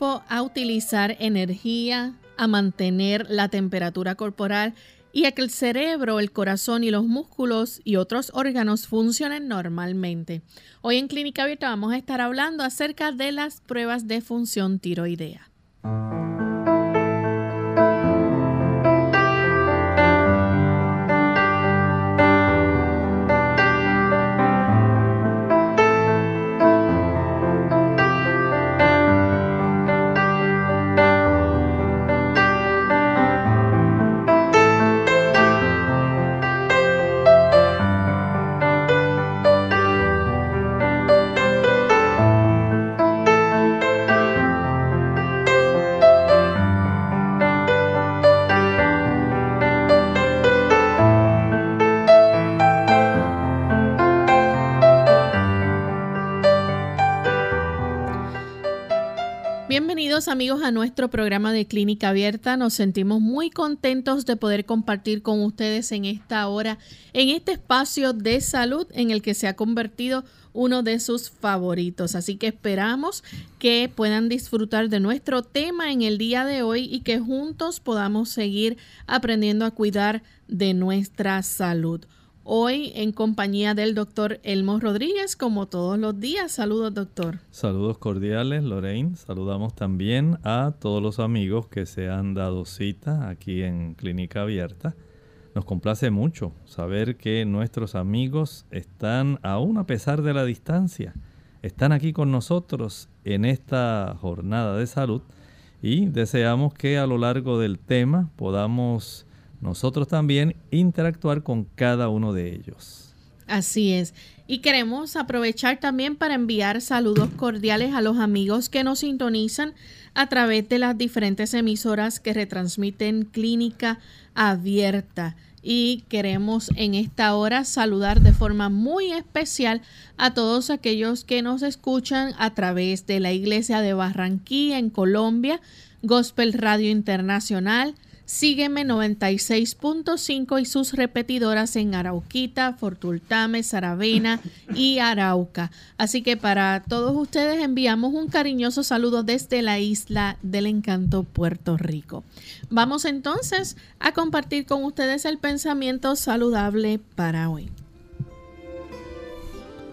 A utilizar energía, a mantener la temperatura corporal y a que el cerebro, el corazón y los músculos y otros órganos funcionen normalmente. Hoy en Clínica Abierta vamos a estar hablando acerca de las pruebas de función tiroidea. Amigos a nuestro programa de Clínica Abierta. Nos sentimos muy contentos de poder compartir con ustedes en esta hora, en este espacio de salud en el que se ha convertido uno de sus favoritos. Así que esperamos que puedan disfrutar de nuestro tema en el día de hoy y que juntos podamos seguir aprendiendo a cuidar de nuestra salud hoy en compañía del doctor Elmo Rodríguez, como todos los días. Saludos, doctor. Saludos cordiales, Lorraine. Saludamos también a todos los amigos que se han dado cita aquí en Clínica Abierta. Nos complace mucho saber que nuestros amigos están, aún a pesar de la distancia, están aquí con nosotros en esta jornada de salud y deseamos que a lo largo del tema podamos nosotros también interactuar con cada uno de ellos. Así es. Y queremos aprovechar también para enviar saludos cordiales a los amigos que nos sintonizan a través de las diferentes emisoras que retransmiten Clínica Abierta. Y queremos en esta hora saludar de forma muy especial a todos aquellos que nos escuchan a través de la Iglesia de Barranquilla en Colombia, Gospel Radio Internacional, Sígueme 96.5 y sus repetidoras en Arauquita, Fortultame, Saravena y Arauca. Así que para todos ustedes enviamos un cariñoso saludo desde la isla del encanto Puerto Rico. Vamos entonces a compartir con ustedes el pensamiento saludable para hoy.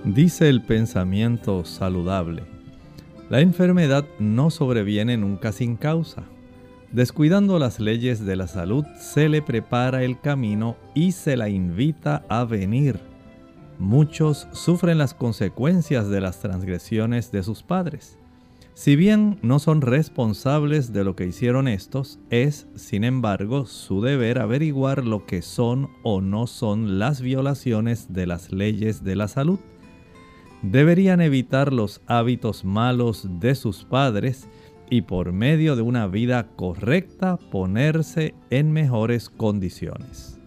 Dice el pensamiento saludable. La enfermedad no sobreviene nunca sin causa Descuidando las leyes de la salud, se le prepara el camino y se la invita a venir. Muchos sufren las consecuencias de las transgresiones de sus padres. Si bien no son responsables de lo que hicieron estos, es, sin embargo, su deber averiguar lo que son o no son las violaciones de las leyes de la salud. Deberían evitar los hábitos malos de sus padres y por medio de una vida correcta ponerse en mejores condiciones.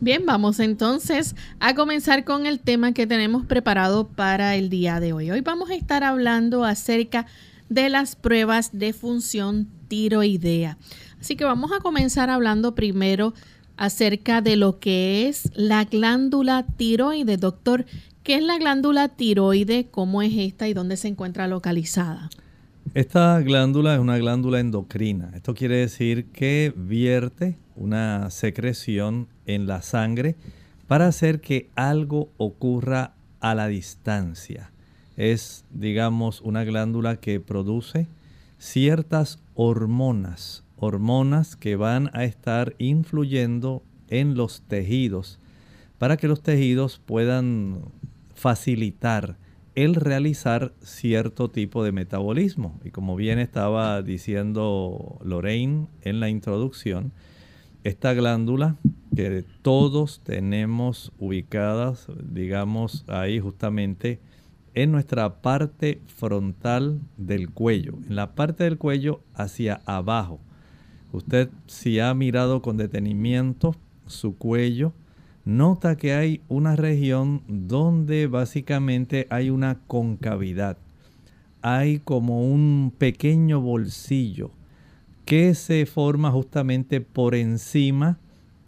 Bien, vamos entonces a comenzar con el tema que tenemos preparado para el día de hoy. Hoy vamos a estar hablando acerca de las pruebas de función tiroidea. Así que vamos a comenzar hablando primero acerca de lo que es la glándula tiroide. Doctor, ¿qué es la glándula tiroide? ¿Cómo es esta y dónde se encuentra localizada? Esta glándula es una glándula endocrina. Esto quiere decir que vierte una secreción en la sangre para hacer que algo ocurra a la distancia. Es, digamos, una glándula que produce ciertas hormonas hormonas que van a estar influyendo en los tejidos para que los tejidos puedan facilitar el realizar cierto tipo de metabolismo. Y como bien estaba diciendo Lorraine en la introducción, esta glándula que todos tenemos ubicadas, digamos, ahí justamente en nuestra parte frontal del cuello, en la parte del cuello hacia abajo. Usted si ha mirado con detenimiento su cuello, nota que hay una región donde básicamente hay una concavidad. Hay como un pequeño bolsillo que se forma justamente por encima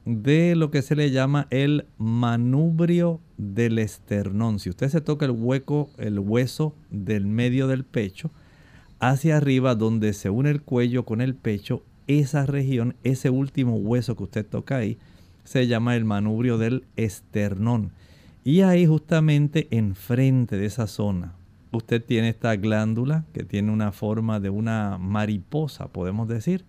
de lo que se le llama el manubrio del esternón. Si usted se toca el hueco, el hueso del medio del pecho, hacia arriba donde se une el cuello con el pecho, esa región, ese último hueso que usted toca ahí, se llama el manubrio del esternón. Y ahí justamente enfrente de esa zona, usted tiene esta glándula que tiene una forma de una mariposa, podemos decir.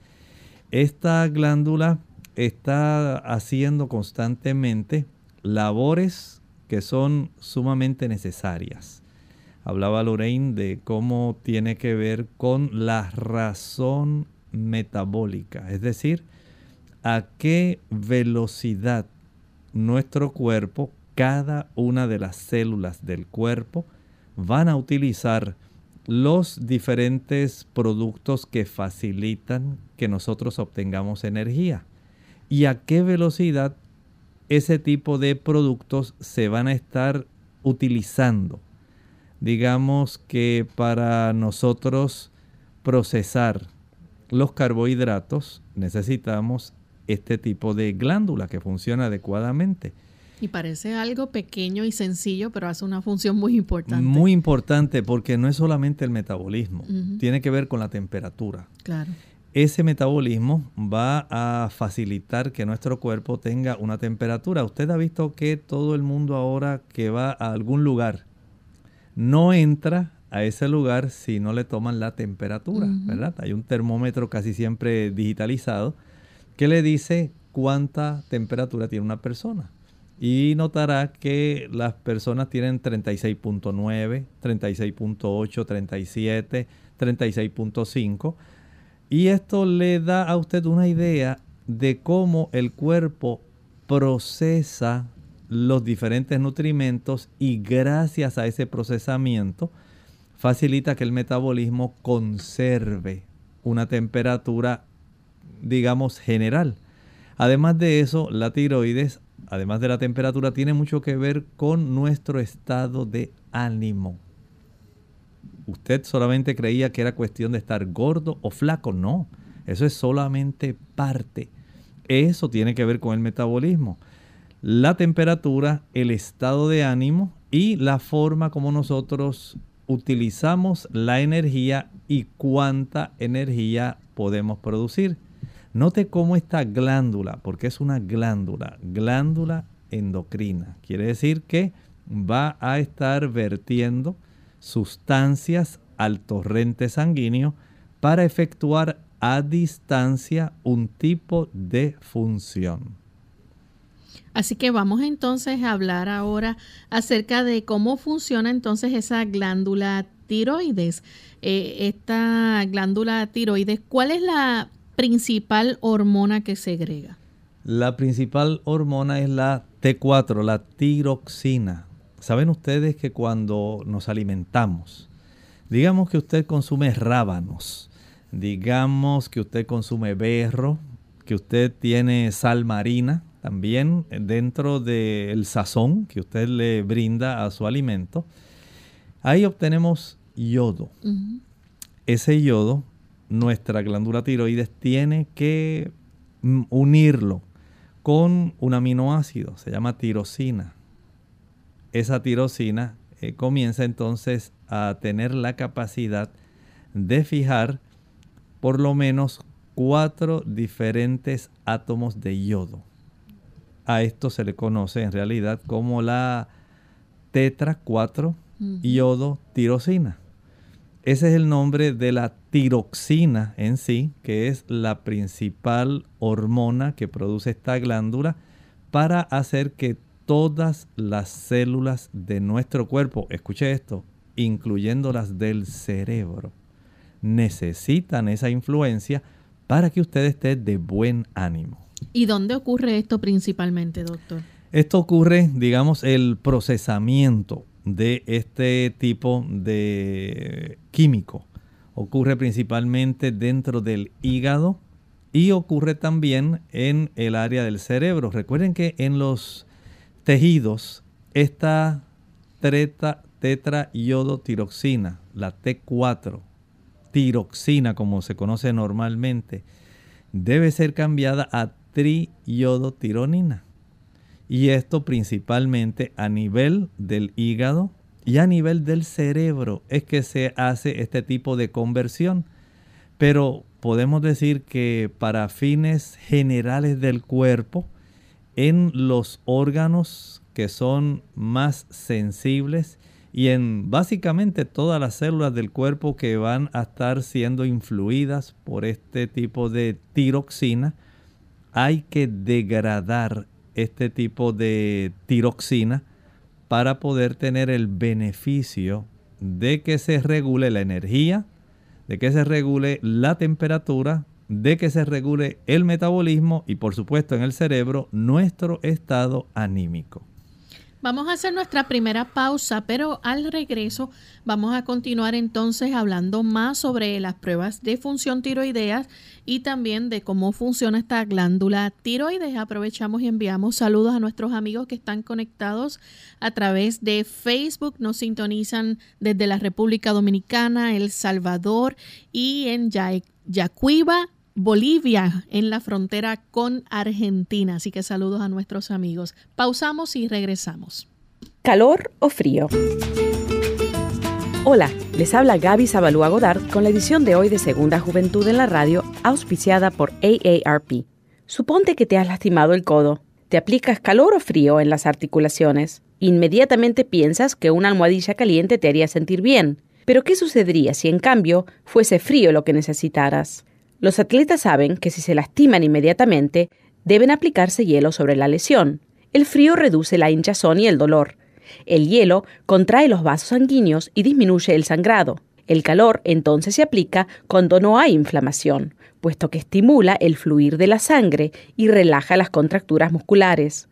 Esta glándula está haciendo constantemente labores que son sumamente necesarias. Hablaba Lorraine de cómo tiene que ver con la razón metabólica, es decir, a qué velocidad nuestro cuerpo, cada una de las células del cuerpo, van a utilizar los diferentes productos que facilitan que nosotros obtengamos energía y a qué velocidad ese tipo de productos se van a estar utilizando. Digamos que para nosotros procesar los carbohidratos necesitamos este tipo de glándula que funciona adecuadamente. Y parece algo pequeño y sencillo, pero hace una función muy importante. Muy importante porque no es solamente el metabolismo, tiene que ver con la temperatura. Claro. Ese metabolismo va a facilitar que nuestro cuerpo tenga una temperatura. Usted ha visto que todo el mundo ahora que va a algún lugar no entra a ese lugar si no le toman la temperatura, ¿verdad? Hay un termómetro casi siempre digitalizado que le dice cuánta temperatura tiene una persona. Y notará que las personas tienen 36.9, 36.8, 37, 36.5. Y esto le da a usted una idea de cómo el cuerpo procesa los diferentes nutrimentos y gracias a ese procesamiento facilita que el metabolismo conserve una temperatura, digamos, general. Además de eso, la tiroides, además de la temperatura, tiene mucho que ver con nuestro estado de ánimo. Usted solamente creía que era cuestión de estar gordo o flaco. No, eso es solamente parte. Eso tiene que ver con el metabolismo. La temperatura, el estado de ánimo y la forma como nosotros utilizamos la energía y cuánta energía podemos producir. Note cómo esta glándula, porque es una glándula, glándula endocrina, quiere decir que va a estar vertiendo sustancias al torrente sanguíneo para efectuar a distancia un tipo de función. Así que vamos entonces a hablar ahora acerca de cómo funciona entonces esa glándula tiroides. Eh, esta glándula tiroides, ¿cuál es la principal hormona que segrega? La principal hormona es la T4, la tiroxina. Saben ustedes que cuando nos alimentamos, digamos que usted consume rábanos, digamos que usted consume berro, que usted tiene sal marina, también dentro del sazón que usted le brinda a su alimento, ahí obtenemos yodo. Ese yodo, nuestra glándula tiroides tiene que mm, unirlo con un aminoácido, se llama tirosina. Esa tirosina eh, comienza entonces a tener la capacidad de fijar por lo menos cuatro diferentes átomos de yodo. A esto se le conoce en realidad como la tetra 4 yodo tirosina. Ese es el nombre de la tiroxina en sí, que es la principal hormona que produce esta glándula para hacer que todas las células de nuestro cuerpo, escuche esto, incluyendo las del cerebro, necesitan esa influencia para que usted esté de buen ánimo. ¿Y dónde ocurre esto principalmente, doctor? Esto ocurre, digamos, el procesamiento de este tipo de químico. Ocurre principalmente dentro del hígado y ocurre también en el área del cerebro. Recuerden que en los tejidos esta treta, tetraiodotiroxina, la T4, tiroxina como se conoce normalmente, debe ser cambiada a triiodotironina. Y esto principalmente a nivel del hígado y a nivel del cerebro es que se hace este tipo de conversión. Pero podemos decir que para fines generales del cuerpo, en los órganos que son más sensibles y en básicamente todas las células del cuerpo que van a estar siendo influidas por este tipo de tiroxina, hay que degradar este tipo de tiroxina para poder tener el beneficio de que se regule la energía, de que se regule la temperatura, de que se regule el metabolismo y por supuesto en el cerebro nuestro estado anímico. Vamos a hacer nuestra primera pausa, pero al regreso vamos a continuar entonces hablando más sobre las pruebas de función tiroidea y también de cómo funciona esta glándula tiroides. Aprovechamos y enviamos saludos a nuestros amigos que están conectados a través de Facebook. Nos sintonizan desde la República Dominicana, El Salvador y en Yacuiba, Bolivia en la frontera con Argentina. Así que saludos a nuestros amigos. Pausamos y regresamos. ¿Calor o frío? Hola, les habla Gaby Zabalúa Godard con la edición de hoy de Segunda Juventud en la Radio, auspiciada por AARP. Suponte que te has lastimado el codo. Te aplicas calor o frío en las articulaciones. Inmediatamente piensas que una almohadilla caliente te haría sentir bien. Pero ¿qué sucedería si en cambio fuese frío lo que necesitaras? Los atletas saben que si se lastiman inmediatamente, deben aplicarse hielo sobre la lesión. El frío reduce la hinchazón y el dolor. El hielo contrae los vasos sanguíneos y disminuye el sangrado. El calor entonces se aplica cuando no hay inflamación, puesto que estimula el fluir de la sangre y relaja las contracturas musculares.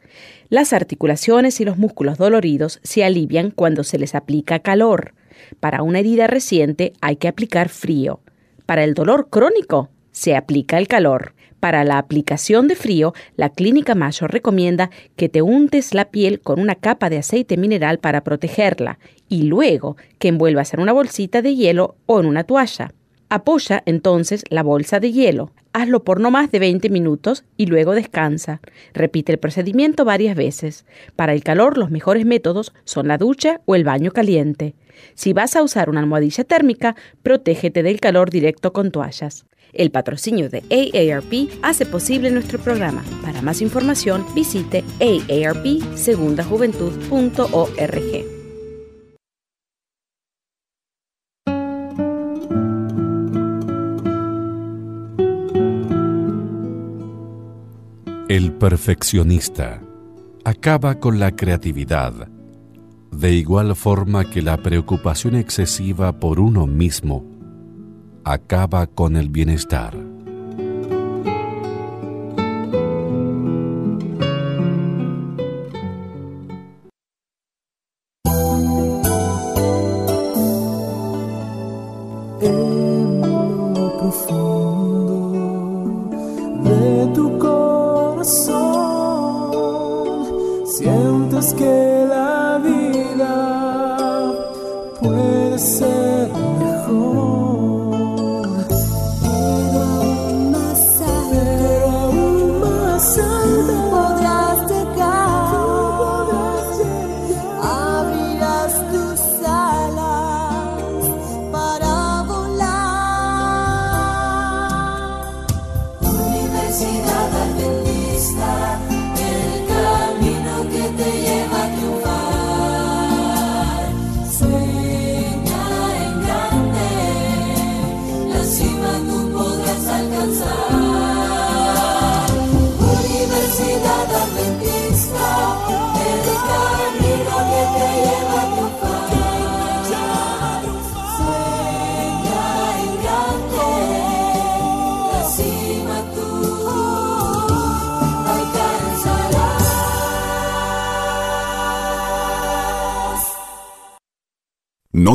Las articulaciones y los músculos doloridos se alivian cuando se les aplica calor. Para una herida reciente hay que aplicar frío. Para el dolor crónico se aplica el calor. Para la aplicación de frío, la Clínica Mayo recomienda que te untes la piel con una capa de aceite mineral para protegerla y luego que envuelvas en una bolsita de hielo o en una toalla. Apoya entonces la bolsa de hielo. Hazlo por no más de 20 minutos y luego descansa. Repite el procedimiento varias veces. Para el calor los mejores métodos son la ducha o el baño caliente. Si vas a usar una almohadilla térmica, protégete del calor directo con toallas. El patrocinio de AARP hace posible nuestro programa. Para más información, visite aarpsegundajuventud.org. El perfeccionista acaba con la creatividad, de igual forma que la preocupación excesiva por uno mismo acaba con el bienestar.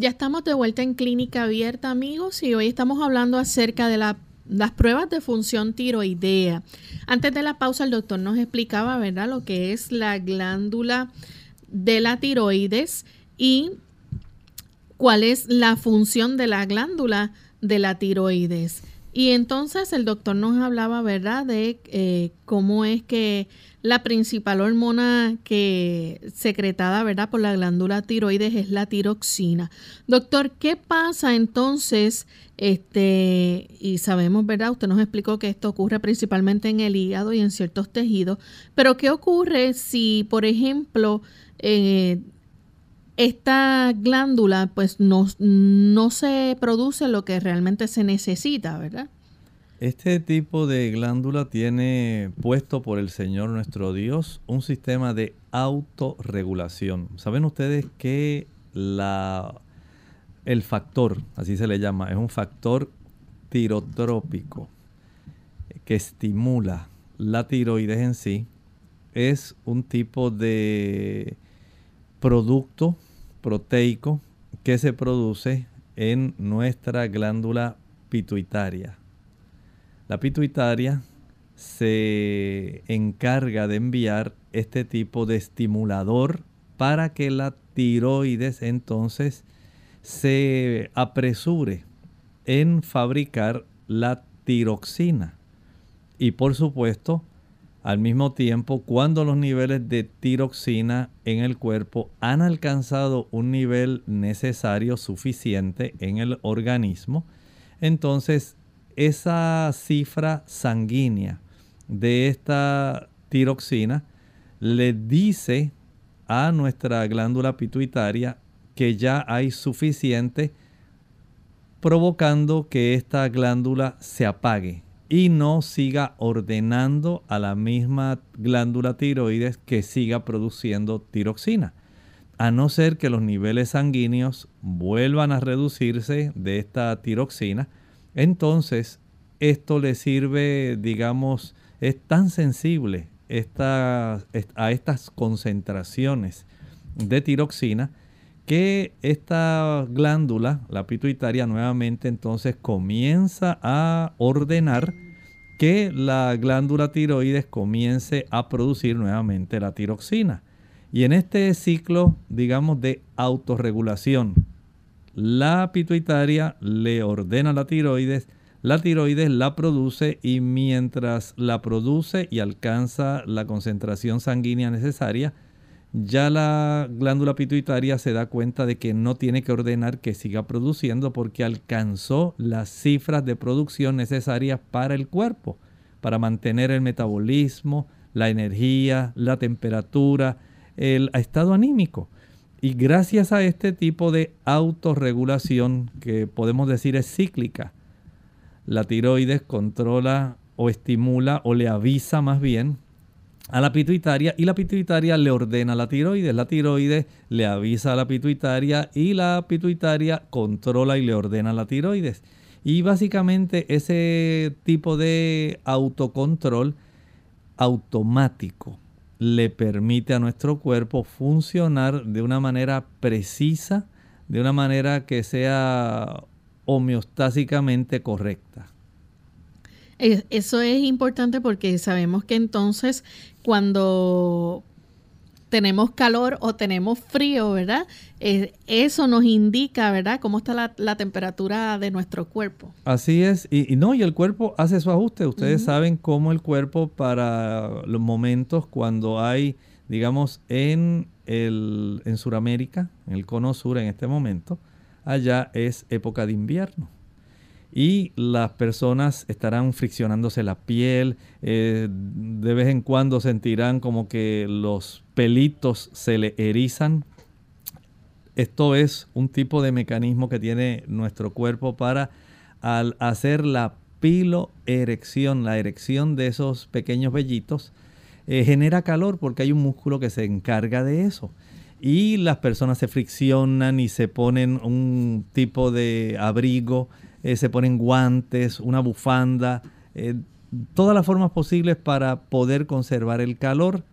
Ya estamos de vuelta en Clínica Abierta, amigos, y hoy estamos hablando acerca de las pruebas de función tiroidea. Antes de la pausa, el doctor nos explicaba, ¿verdad?, lo que es la glándula de la tiroides y cuál es la función de la glándula de la tiroides. Y entonces el doctor nos hablaba, ¿verdad?, de eh, cómo es que la principal hormona que secretada, ¿verdad?, por la glándula tiroides es la tiroxina. Doctor, ¿qué pasa entonces? Este, y sabemos, ¿verdad? Usted nos explicó que esto ocurre principalmente en el hígado y en ciertos tejidos, pero ¿qué ocurre si, por ejemplo, eh, esta glándula pues no, no se produce lo que realmente se necesita, ¿verdad? Este tipo de glándula tiene puesto por el Señor nuestro Dios un sistema de autorregulación. ¿Saben ustedes que el factor, así se le llama, es un factor tirotrópico que estimula la tiroides en sí? Es un tipo de producto proteico que se produce en nuestra glándula pituitaria. La pituitaria se encarga de enviar este tipo de estimulador para que la tiroides entonces se apresure en fabricar la tiroxina. Y por supuesto, al mismo tiempo, cuando los niveles de tiroxina en el cuerpo han alcanzado un nivel necesario, suficiente en el organismo, entonces esa cifra sanguínea de esta tiroxina le dice a nuestra glándula pituitaria que ya hay suficiente provocando que esta glándula se apague y no siga ordenando a la misma glándula tiroides que siga produciendo tiroxina. A no ser que los niveles sanguíneos vuelvan a reducirse de esta tiroxina, entonces esto le sirve, digamos, es tan sensible a estas concentraciones de tiroxina que esta glándula, la pituitaria, nuevamente entonces comienza a ordenar que la glándula tiroides comience a producir nuevamente la tiroxina. Y en este ciclo, digamos, de autorregulación, la pituitaria le ordena la tiroides, la tiroides la produce y mientras la produce y alcanza la concentración sanguínea necesaria, ya la glándula pituitaria se da cuenta de que no tiene que ordenar que siga produciendo porque alcanzó las cifras de producción necesarias para el cuerpo, para mantener el metabolismo, la energía, la temperatura, el estado anímico. Y gracias a este tipo de autorregulación que podemos decir es cíclica, la tiroides controla o estimula o le avisa más bien a la pituitaria y la pituitaria le ordena a la tiroides. La tiroides le avisa a la pituitaria y la pituitaria controla y le ordena a la tiroides. Y básicamente ese tipo de autocontrol automático le permite a nuestro cuerpo funcionar de una manera precisa, de una manera que sea homeostásicamente correcta. Eso es importante porque sabemos que entonces cuando tenemos calor o tenemos frío, ¿verdad? Eh, eso nos indica, ¿verdad?, cómo está la, temperatura de nuestro cuerpo. Así es, y, no, y el cuerpo hace su ajuste. Ustedes saben cómo el cuerpo para los momentos cuando hay, digamos, en, el, en Sudamérica, en el cono sur en este momento, allá es época de invierno y las personas estarán friccionándose la piel, eh, de vez en cuando sentirán como que los pelitos se le erizan. Esto es un tipo de mecanismo que tiene nuestro cuerpo para al hacer la piloerección, la erección de esos pequeños vellitos, eh, genera calor porque hay un músculo que se encarga de eso. Y las personas se friccionan y se ponen un tipo de abrigo, eh, se ponen guantes, una bufanda, eh, todas las formas posibles para poder conservar el calor.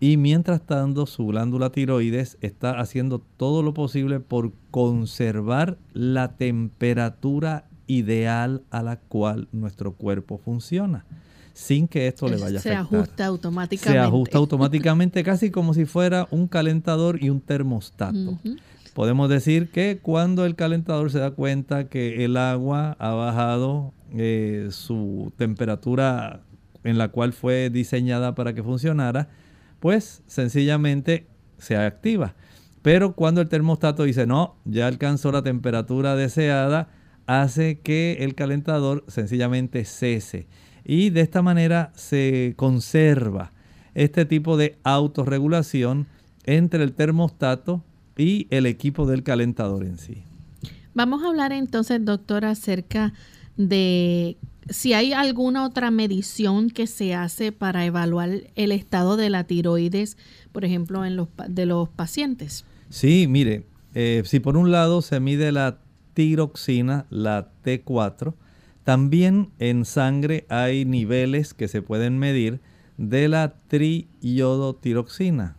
Y mientras tanto, su glándula tiroides está haciendo todo lo posible por conservar la temperatura ideal a la cual nuestro cuerpo funciona, sin que esto le vaya a afectar. Se ajusta automáticamente. Se ajusta automáticamente, casi como si fuera un calentador y un termostato. Podemos decir que cuando el calentador se da cuenta que el agua ha bajado eh, su temperatura en la cual fue diseñada para que funcionara, pues sencillamente se activa. Pero cuando el termostato dice no, ya alcanzó la temperatura deseada, hace que el calentador sencillamente cese. Y de esta manera se conserva este tipo de autorregulación entre el termostato y el equipo del calentador en sí. Vamos a hablar entonces, doctor, acerca de si hay alguna otra medición que se hace para evaluar el estado de la tiroides, por ejemplo, en los, de los pacientes. Sí, mire, eh, si por un lado se mide la tiroxina, la T4. También en sangre hay niveles que se pueden medir de la triiodotiroxina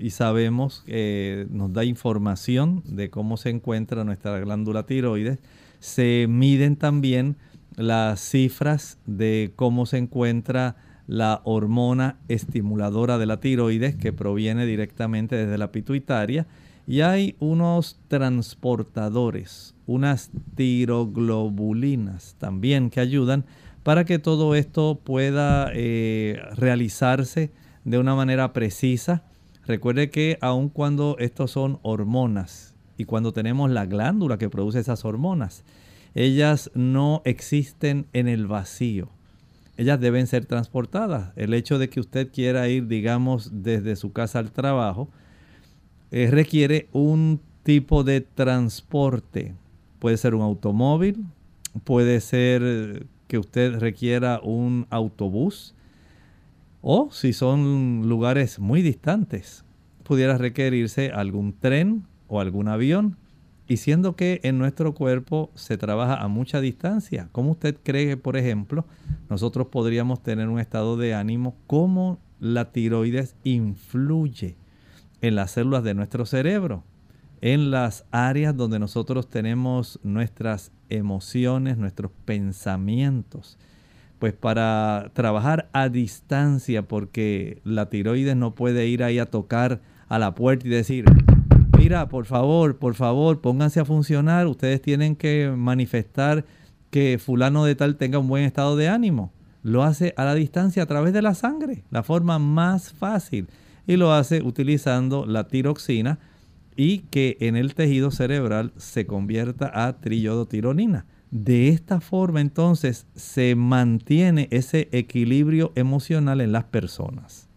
y sabemos que nos da información de cómo se encuentra nuestra glándula tiroides. Se miden también las cifras de cómo se encuentra la hormona estimuladora de la tiroides que proviene directamente desde la pituitaria y hay unos transportadores unas tiroglobulinas también que ayudan para que todo esto pueda eh, realizarse de una manera precisa. Recuerde que aun cuando estos son hormonas y cuando tenemos la glándula que produce esas hormonas, ellas no existen en el vacío. Ellas deben ser transportadas. El hecho de que usted quiera ir, digamos, desde su casa al trabajo, eh, requiere un tipo de transporte Puede ser un automóvil, puede ser que usted requiera un autobús o si son lugares muy distantes, pudiera requerirse algún tren o algún avión. Y siendo que en nuestro cuerpo se trabaja a mucha distancia, ¿cómo usted cree que, por ejemplo, nosotros podríamos tener un estado de ánimo? ¿Cómo la tiroides influye en las células de nuestro cerebro? en las áreas donde nosotros tenemos nuestras emociones, nuestros pensamientos. Pues para trabajar a distancia, porque la tiroides no puede ir ahí a tocar a la puerta y decir, mira, por favor, por favor, pónganse a funcionar, ustedes tienen que manifestar que fulano de tal tenga un buen estado de ánimo. Lo hace a la distancia a través de la sangre, la forma más fácil. Y lo hace utilizando la tiroxina, y que en el tejido cerebral se convierta a triyodotironina. De esta forma entonces se mantiene ese equilibrio emocional en las personas.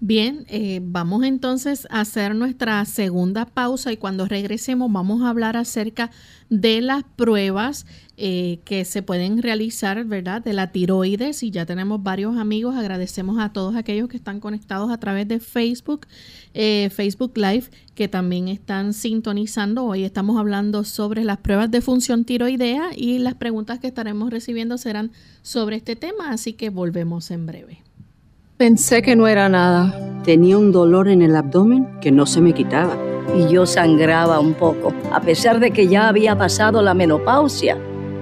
Bien, eh, vamos entonces a hacer nuestra segunda pausa y cuando regresemos vamos a hablar acerca de las pruebas eh, que se pueden realizar, ¿verdad? De la tiroides y ya tenemos varios amigos. Agradecemos a todos aquellos que están conectados a través de Facebook, eh, Facebook Live, que también están sintonizando. Hoy estamos hablando sobre las pruebas de función tiroidea y las preguntas que estaremos recibiendo serán sobre este tema, así que volvemos en breve. Pensé que no era nada. Tenía un dolor en el abdomen que no se me quitaba. Y yo sangraba un poco, a pesar de que ya había pasado la menopausia.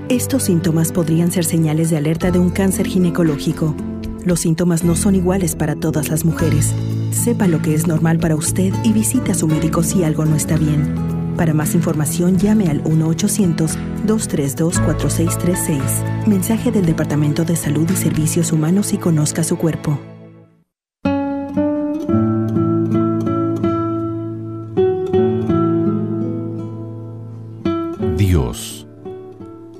Estos síntomas podrían ser señales de alerta de un cáncer ginecológico. Los síntomas no son iguales para todas las mujeres. Sepa lo que es normal para usted y visite a su médico si algo no está bien. Para más información llame al 1-800-232-4636. Mensaje del Departamento de Salud y Servicios Humanos y conozca su cuerpo.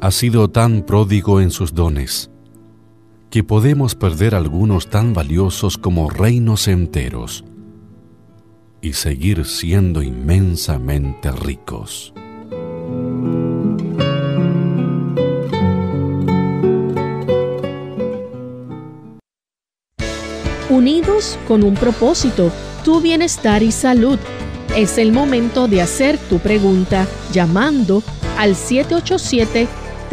Ha sido tan pródigo en sus dones que podemos perder algunos tan valiosos como reinos enteros. y seguir siendo inmensamente ricos. Unidos con un propósito, tu bienestar y salud. Es el momento de hacer tu pregunta llamando al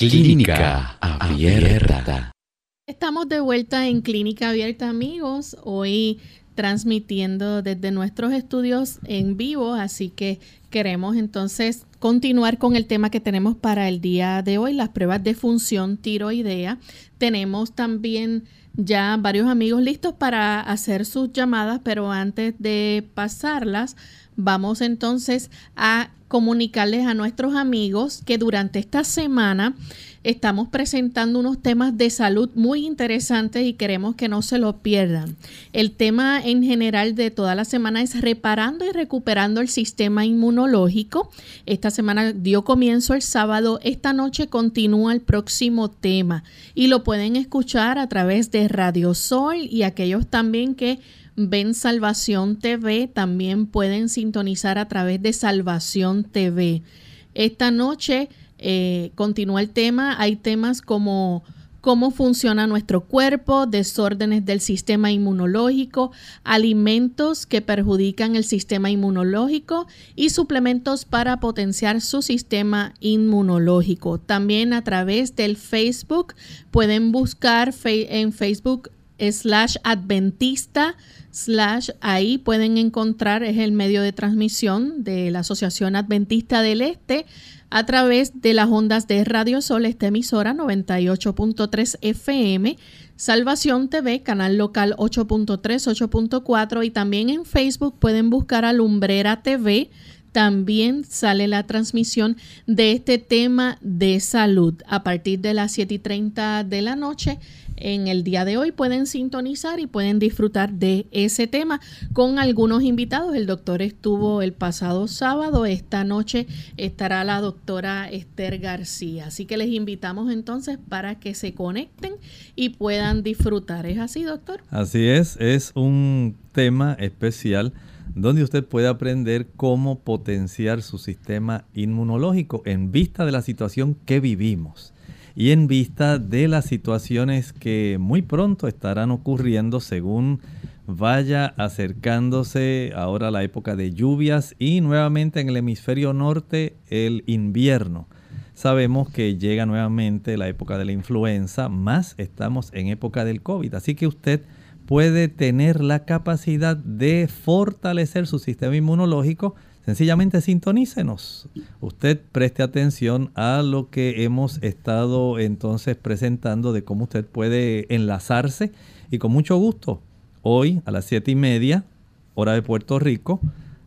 Clínica Abierta. Estamos de vuelta en Clínica Abierta, amigos. Hoy transmitiendo desde nuestros estudios en vivo, así que queremos entonces continuar con el tema que tenemos para el día de hoy, las pruebas de función tiroidea. Tenemos también ya varios amigos listos para hacer sus llamadas, pero antes de pasarlas, vamos entonces a comunicarles a nuestros amigos que durante esta semana estamos presentando unos temas de salud muy interesantes y queremos que no se lo pierdan. El tema en general de toda la semana es reparando y recuperando el sistema inmunológico. Esta semana dio comienzo el sábado, esta noche continúa el próximo tema y lo pueden escuchar a través de Radio Sol y aquellos también que ven Salvación TV, también pueden sintonizar a través de Salvación TV. Esta noche eh, continúa el tema, hay temas como cómo funciona nuestro cuerpo, desórdenes del sistema inmunológico, alimentos que perjudican el sistema inmunológico y suplementos para potenciar su sistema inmunológico. También a través del Facebook pueden buscar en Facebook slash adventista slash ahí pueden encontrar es el medio de transmisión de la Asociación Adventista del Este a través de las ondas de Radio Sol, esta emisora 98.3 FM, Salvación TV, canal local 8.3, 8.4 y también en Facebook pueden buscar a Lumbrera TV. También sale la transmisión de este tema de salud a partir de las 7 y 30 de la noche en el día de hoy pueden sintonizar y pueden disfrutar de ese tema con algunos invitados. El doctor estuvo el pasado sábado, esta noche estará la doctora Esther García. Así que les invitamos entonces para que se conecten y puedan disfrutar. ¿Es así, doctor? Así es, es un tema especial donde usted puede aprender cómo potenciar su sistema inmunológico en vista de la situación que vivimos y en vista de las situaciones que muy pronto estarán ocurriendo según vaya acercándose ahora la época de lluvias y nuevamente en el hemisferio norte el invierno. Sabemos que llega nuevamente la época de la influenza, más estamos en época del COVID, así que usted puede tener la capacidad de fortalecer su sistema inmunológico Sencillamente sintonícenos. Usted preste atención a lo que hemos estado entonces presentando de cómo usted puede enlazarse y con mucho gusto. Hoy a las siete y media, hora de Puerto Rico,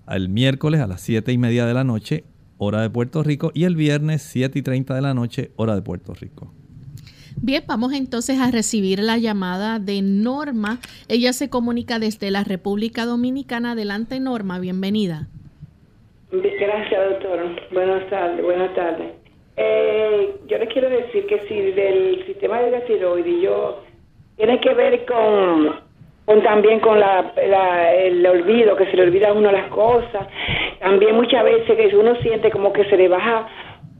el miércoles a las siete y media de la noche, hora de Puerto Rico, y el viernes siete y treinta de la noche, hora de Puerto Rico. Bien, vamos entonces a recibir la llamada de Norma. Ella se comunica desde la República Dominicana. Adelante, Norma, bienvenida. Gracias, doctor. Buenas tardes. Buenas tardes. Eh, yo le quiero decir que si del sistema de la tiroides tiene que ver con, con también con la, el olvido, que se le olvida a uno las cosas. También muchas veces que uno siente como que se le baja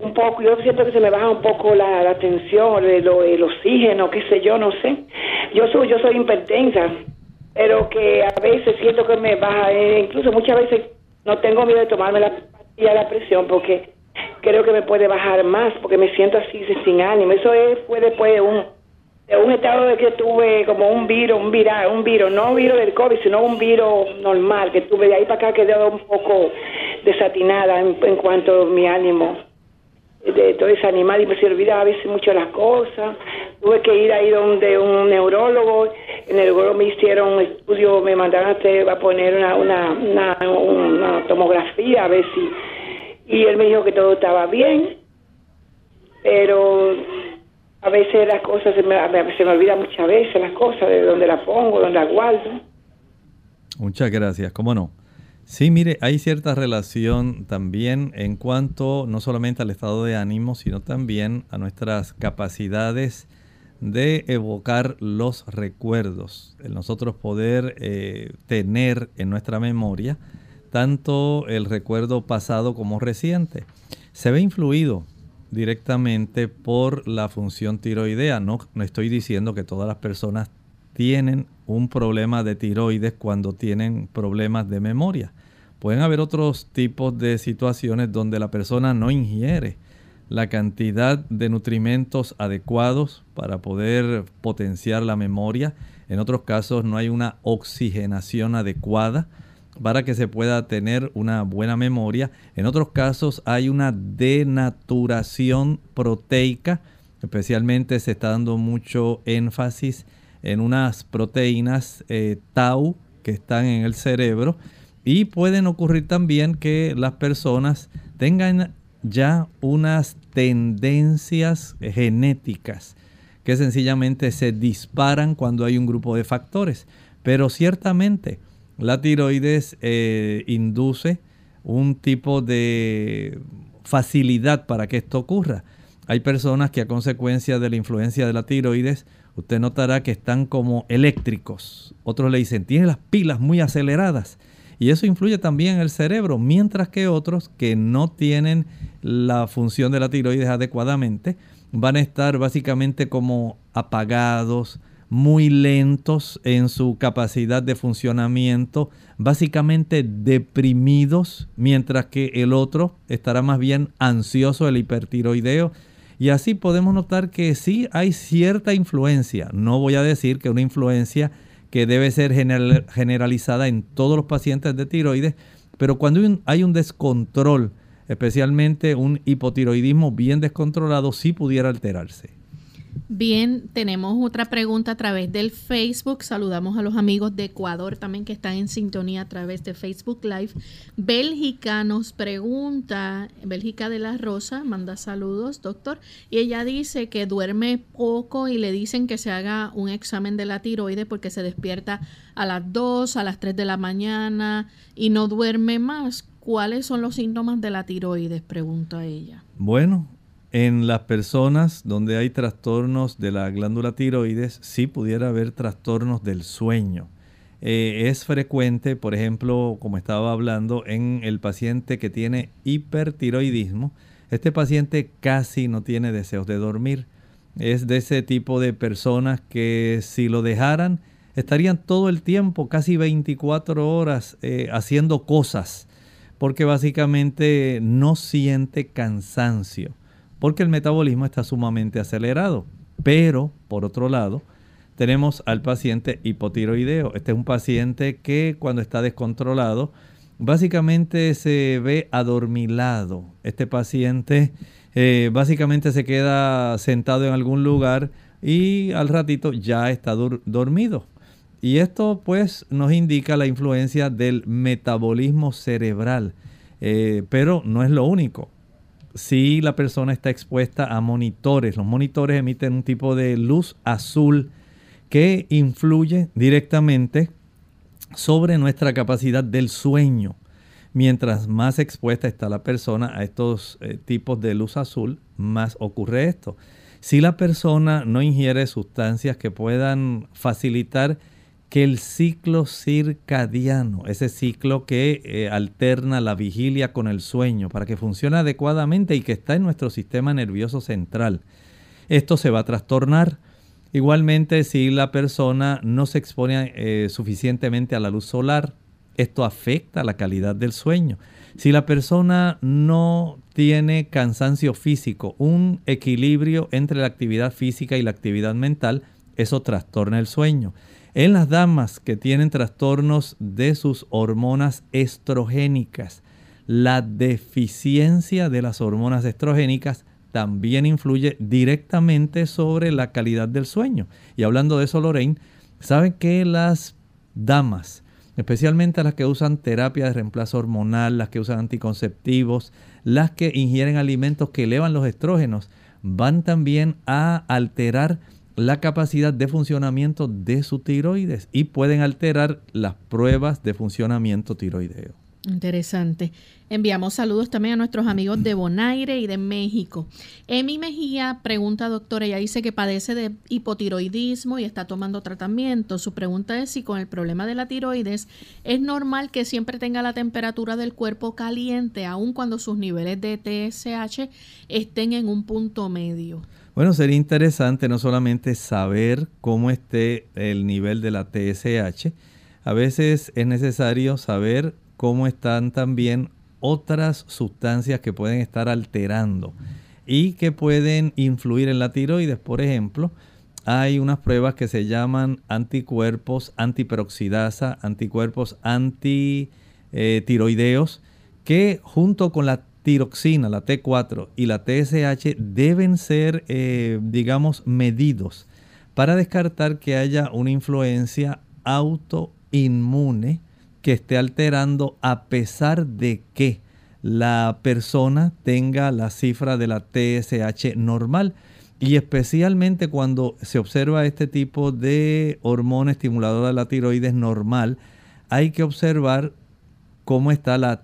un poco, yo siento que se me baja un poco la, la tensión, el, el, oxígeno, qué sé yo, no sé. Yo soy, yo soy hipertensa, pero que a veces siento que me baja, eh, incluso muchas veces no tengo miedo de tomarme la la presión porque creo que me puede bajar más porque me siento así sin ánimo. Eso es, fue después de un, de un estado de que tuve como un virus, un viral, un virus, no un virus del COVID, sino un virus normal que tuve de ahí para acá quedé un poco desatinada en, en cuanto a mi ánimo. De todo desanimada y me se olvidaba a veces mucho las cosas. Tuve que ir ahí donde un neurólogo en el goro me hicieron un estudio, me mandaron a, a poner una, una, una, tomografía a ver si... Y él me dijo que todo estaba bien, pero a veces las cosas, se me, se me olvida muchas veces las cosas, de dónde las pongo, dónde las guardo. Muchas gracias, ¿cómo no? Sí, mire, hay cierta relación también en cuanto no solamente al estado de ánimo, sino también a nuestras capacidades de evocar los recuerdos, el nosotros poder eh, tener en nuestra memoria tanto el recuerdo pasado como reciente. Se ve influido directamente por la función tiroidea. No, no estoy diciendo que todas las personas tienen un problema de tiroides cuando tienen problemas de memoria. Pueden haber otros tipos de situaciones donde la persona no ingiere la cantidad de nutrimentos adecuados para poder potenciar la memoria. En otros casos no hay una oxigenación adecuada para que se pueda tener una buena memoria. En otros casos hay una denaturación proteica, especialmente se está dando mucho énfasis en unas proteínas eh, tau que están en el cerebro y pueden ocurrir también que las personas tengan ya unas tendencias genéticas que sencillamente se disparan cuando hay un grupo de factores. Pero ciertamente la tiroides eh, induce un tipo de facilidad para que esto ocurra. Hay personas que a consecuencia de la influencia de la tiroides, usted notará que están como eléctricos. Otros le dicen, tiene las pilas muy aceleradas. Y eso influye también en el cerebro, mientras que otros que no tienen la función de la tiroides adecuadamente van a estar básicamente como apagados, muy lentos en su capacidad de funcionamiento, básicamente deprimidos, mientras que el otro estará más bien ansioso, el hipertiroideo. Y así podemos notar que sí hay cierta influencia. No voy a decir que una influencia que debe ser generalizada en todos los pacientes de tiroides, pero cuando hay un descontrol, especialmente un hipotiroidismo bien descontrolado, sí pudiera alterarse. Bien, tenemos otra pregunta a través del Facebook. Saludamos a los amigos de Ecuador también que están en sintonía a través de Facebook Live. Bélgica nos pregunta, Bélgica de la Rosa, manda saludos, doctor, y ella dice que duerme poco y le dicen que se haga un examen de la tiroide porque se despierta a las 2, a las 3 de la mañana y no duerme más. ¿Cuáles son los síntomas de la tiroides? Pregunta ella. Bueno, en las personas donde hay trastornos de la glándula tiroides, sí pudiera haber trastornos del sueño. Eh, es frecuente, por ejemplo, como estaba hablando, en el paciente que tiene hipertiroidismo. Este paciente casi no tiene deseos de dormir. Es de ese tipo de personas que si lo dejaran, estarían todo el tiempo, casi 24 horas, eh, haciendo cosas, porque básicamente no siente cansancio porque el metabolismo está sumamente acelerado. Pero, por otro lado, tenemos al paciente hipotiroideo. Este es un paciente que cuando está descontrolado, básicamente se ve adormilado. Este paciente eh, básicamente se queda sentado en algún lugar y al ratito ya está dormido. Y esto pues nos indica la influencia del metabolismo cerebral. Eh, pero no es lo único si la persona está expuesta a monitores. Los monitores emiten un tipo de luz azul que influye directamente sobre nuestra capacidad del sueño. Mientras más expuesta está la persona a estos eh, tipos de luz azul, más ocurre esto. Si la persona no ingiere sustancias que puedan facilitar que el ciclo circadiano, ese ciclo que eh, alterna la vigilia con el sueño para que funcione adecuadamente y que está en nuestro sistema nervioso central, esto se va a trastornar. Igualmente, si la persona no se expone eh, suficientemente a la luz solar, esto afecta la calidad del sueño. Si la persona no tiene cansancio físico, un equilibrio entre la actividad física y la actividad mental, eso trastorna el sueño. En las damas que tienen trastornos de sus hormonas estrogénicas, la deficiencia de las hormonas estrogénicas también influye directamente sobre la calidad del sueño. Y hablando de eso, Lorraine, Saben que las damas, especialmente las que usan terapia de reemplazo hormonal, las que usan anticonceptivos, las que ingieren alimentos que elevan los estrógenos, van también a alterar la capacidad de funcionamiento de su tiroides y pueden alterar las pruebas de funcionamiento tiroideo. Interesante. Enviamos saludos también a nuestros amigos de Bonaire y de México. Emi Mejía pregunta, doctora, ella dice que padece de hipotiroidismo y está tomando tratamiento. Su pregunta es si con el problema de la tiroides es normal que siempre tenga la temperatura del cuerpo caliente, aun cuando sus niveles de TSH estén en un punto medio. Bueno, sería interesante no solamente saber cómo esté el nivel de la TSH, a veces es necesario saber cómo están también otras sustancias que pueden estar alterando y que pueden influir en la tiroides. Por ejemplo, hay unas pruebas que se llaman anticuerpos antiperoxidasa, anticuerpos antitiroideos, que junto con la tiroxina, la T4 y la TSH deben ser, eh, digamos, medidos para descartar que haya una influencia autoinmune que esté alterando a pesar de que la persona tenga la cifra de la TSH normal. Y especialmente cuando se observa este tipo de hormona estimuladora de la tiroides normal, hay que observar cómo está la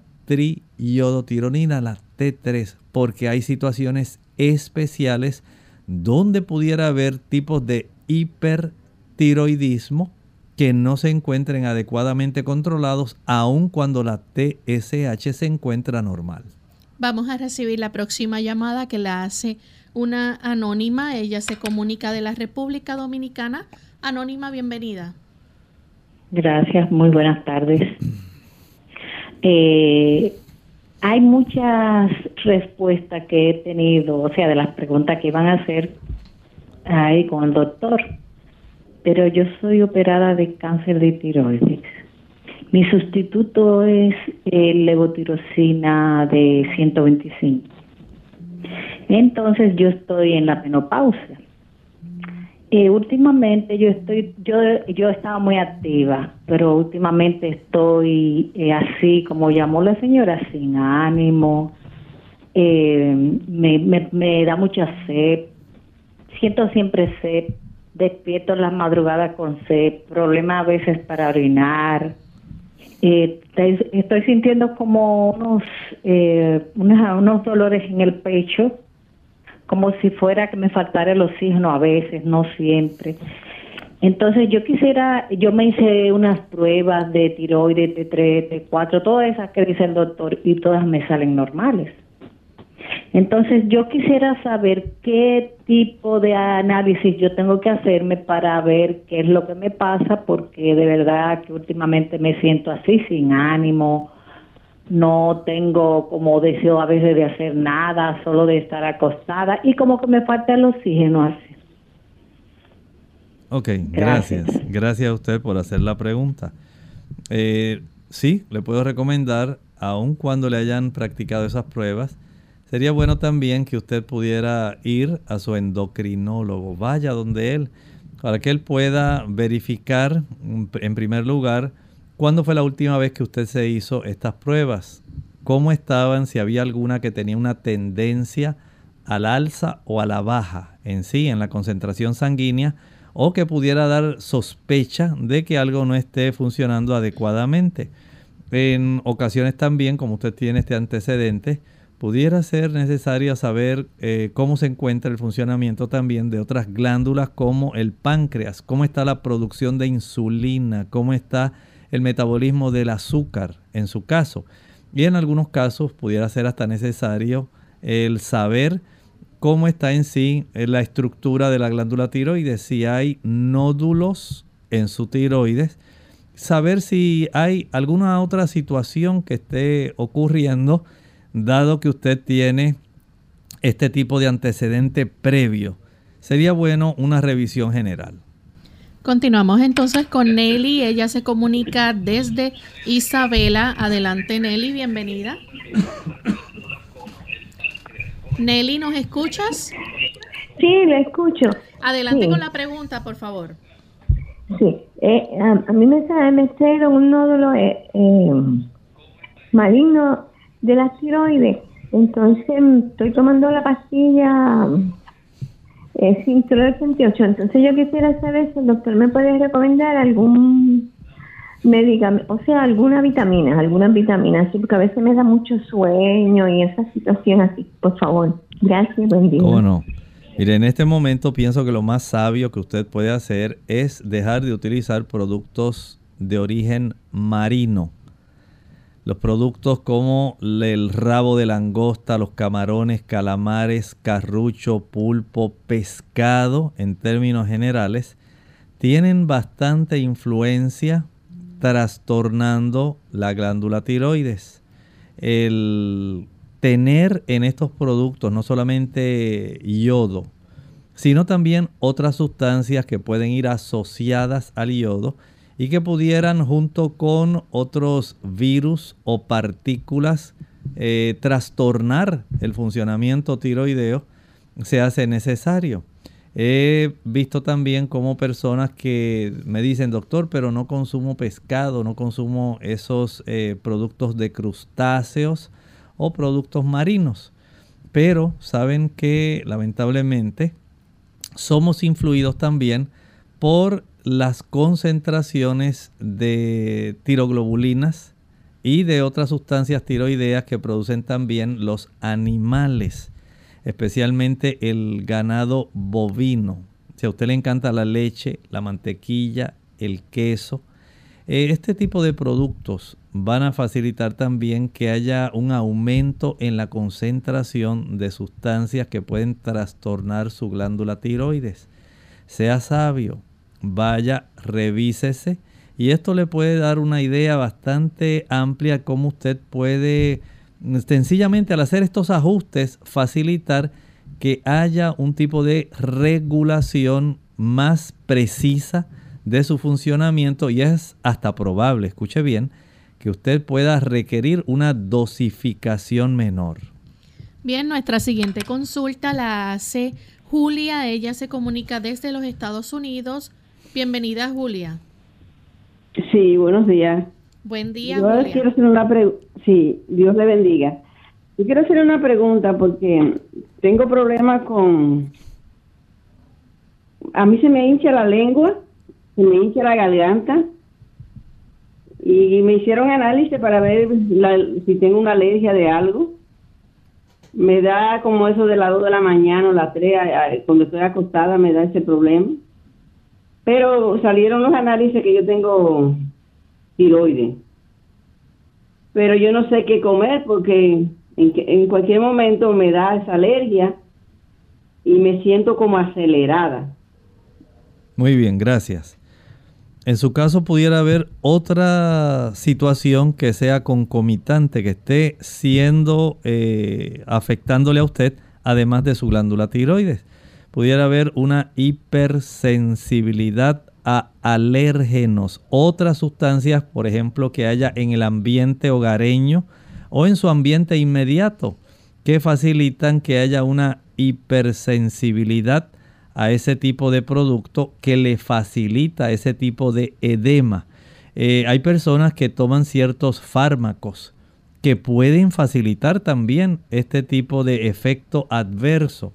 triiodotironina, la T3, porque hay situaciones especiales donde pudiera haber tipos de hipertiroidismo que no se encuentren adecuadamente controlados aun cuando la TSH se encuentra normal. Vamos a recibir la próxima llamada que la hace una anónima. Ella se comunica de la República Dominicana. Anónima, bienvenida. Gracias, muy buenas tardes. Eh, hay muchas respuestas que he tenido, o sea, de las preguntas que iban a hacer ahí con el doctor pero yo soy operada de cáncer de tiroides. Mi sustituto es el levotirosina de 125. Entonces yo estoy en la menopausia. Eh, últimamente yo estoy, yo, yo estaba muy activa, pero últimamente estoy eh, así, como llamó la señora, sin ánimo, eh, me, me, me da mucha sed, siento siempre sed, despierto en las madrugadas con sed, problemas a veces para orinar. Eh, estoy sintiendo como unos, eh, unos, dolores en el pecho, como si fuera que me faltara el oxígeno a veces, no siempre. Entonces yo quisiera, yo me hice unas pruebas de tiroides, T3, T4, todas esas que dice el doctor y todas me salen normales. Entonces yo quisiera saber qué tipo de análisis yo tengo que hacerme para ver qué es lo que me pasa, porque de verdad que últimamente me siento así, sin ánimo, no tengo como deseo a veces de hacer nada, solo de estar acostada y como que me falta el oxígeno así. Ok, gracias. Gracias, a usted por hacer la pregunta. Eh, sí, le puedo recomendar, aun cuando le hayan practicado esas pruebas, Sería bueno también que usted pudiera ir a su endocrinólogo, vaya donde él, para que él pueda verificar en primer lugar cuándo fue la última vez que usted se hizo estas pruebas, cómo estaban, si había alguna que tenía una tendencia al alza o a la baja en sí, en la concentración sanguínea, o que pudiera dar sospecha de que algo no esté funcionando adecuadamente. En ocasiones también, como usted tiene este antecedente, pudiera ser necesario saber eh, cómo se encuentra el funcionamiento también de otras glándulas como el páncreas, cómo está la producción de insulina, cómo está el metabolismo del azúcar en su caso. Y en algunos casos pudiera ser hasta necesario el saber cómo está en sí la estructura de la glándula tiroides, si hay nódulos en su tiroides, saber si hay alguna otra situación que esté ocurriendo dado que usted tiene este tipo de antecedente previo, sería bueno una revisión general. Continuamos entonces con Nelly. Ella se comunica desde Isabela. Adelante, Nelly, bienvenida. Nelly, ¿nos escuchas? Sí, le escucho. Adelante con la pregunta, por favor. Sí, eh, a, mí me, me un nódulo eh, eh, maligno de la tiroides. Entonces estoy tomando la pastilla eh, 28. Entonces yo quisiera saber si el doctor me puede recomendar algún medicamento, o sea, alguna vitamina, algunas vitaminas, porque a veces me da mucho sueño y esa situación así, por favor. Gracias, buen día. ¿Cómo no? Mire, en este momento pienso que lo más sabio que usted puede hacer es dejar de utilizar productos de origen marino. Los productos como el rabo de langosta, los camarones, calamares, carrucho, pulpo, pescado, en términos generales, tienen bastante influencia trastornando la glándula tiroides. El tener en estos productos no solamente yodo, sino también otras sustancias que pueden ir asociadas al yodo y que pudieran junto con otros virus o partículas eh, trastornar el funcionamiento tiroideo, se hace necesario. He visto también como personas que me dicen, doctor, pero no consumo pescado, no consumo esos eh, productos de crustáceos o productos marinos. Pero saben que lamentablemente somos influidos también por las concentraciones de tiroglobulinas y de otras sustancias tiroideas que producen también los animales especialmente el ganado bovino. Si a usted le encanta la leche, la mantequilla, el queso, eh, este tipo de productos van a facilitar también que haya un aumento en la concentración de sustancias que pueden trastornar su glándula tiroides. Sea sabio, vaya, revísese y esto le puede dar una idea bastante amplia cómo usted puede sencillamente al hacer estos ajustes facilitar que haya un tipo de regulación más precisa de su funcionamiento y es hasta probable, escuche bien, que usted pueda requerir una dosificación menor. Bien, nuestra siguiente consulta la hace Julia. Ella se comunica desde los Estados Unidos. Bienvenida, Julia. Sí, buenos días. Buen día. Yo quiero hacer una pregunta. Sí, Dios le bendiga. Yo quiero hacer una pregunta porque tengo problemas con. A mí se me hincha la lengua, se me hincha la garganta y me hicieron análisis para ver si tengo una alergia de algo. Me da como eso de las 2 de la mañana o las 3, cuando estoy acostada me da ese problema. Pero salieron los análisis que yo tengo tiroides. Pero yo no sé qué comer porque en, en cualquier momento me da esa alergia y me siento como acelerada. Muy bien, gracias. En su caso pudiera haber otra situación que sea concomitante, que esté siendo eh, afectándole a usted, además de su glándula tiroides. Pudiera haber una hipersensibilidad a alérgenos, otras sustancias, por ejemplo, que haya en el ambiente hogareño o en su ambiente inmediato, que facilitan que haya una hipersensibilidad a ese tipo de producto que le facilita ese tipo de edema. Eh, hay personas que toman ciertos fármacos que pueden facilitar también este tipo de efecto adverso.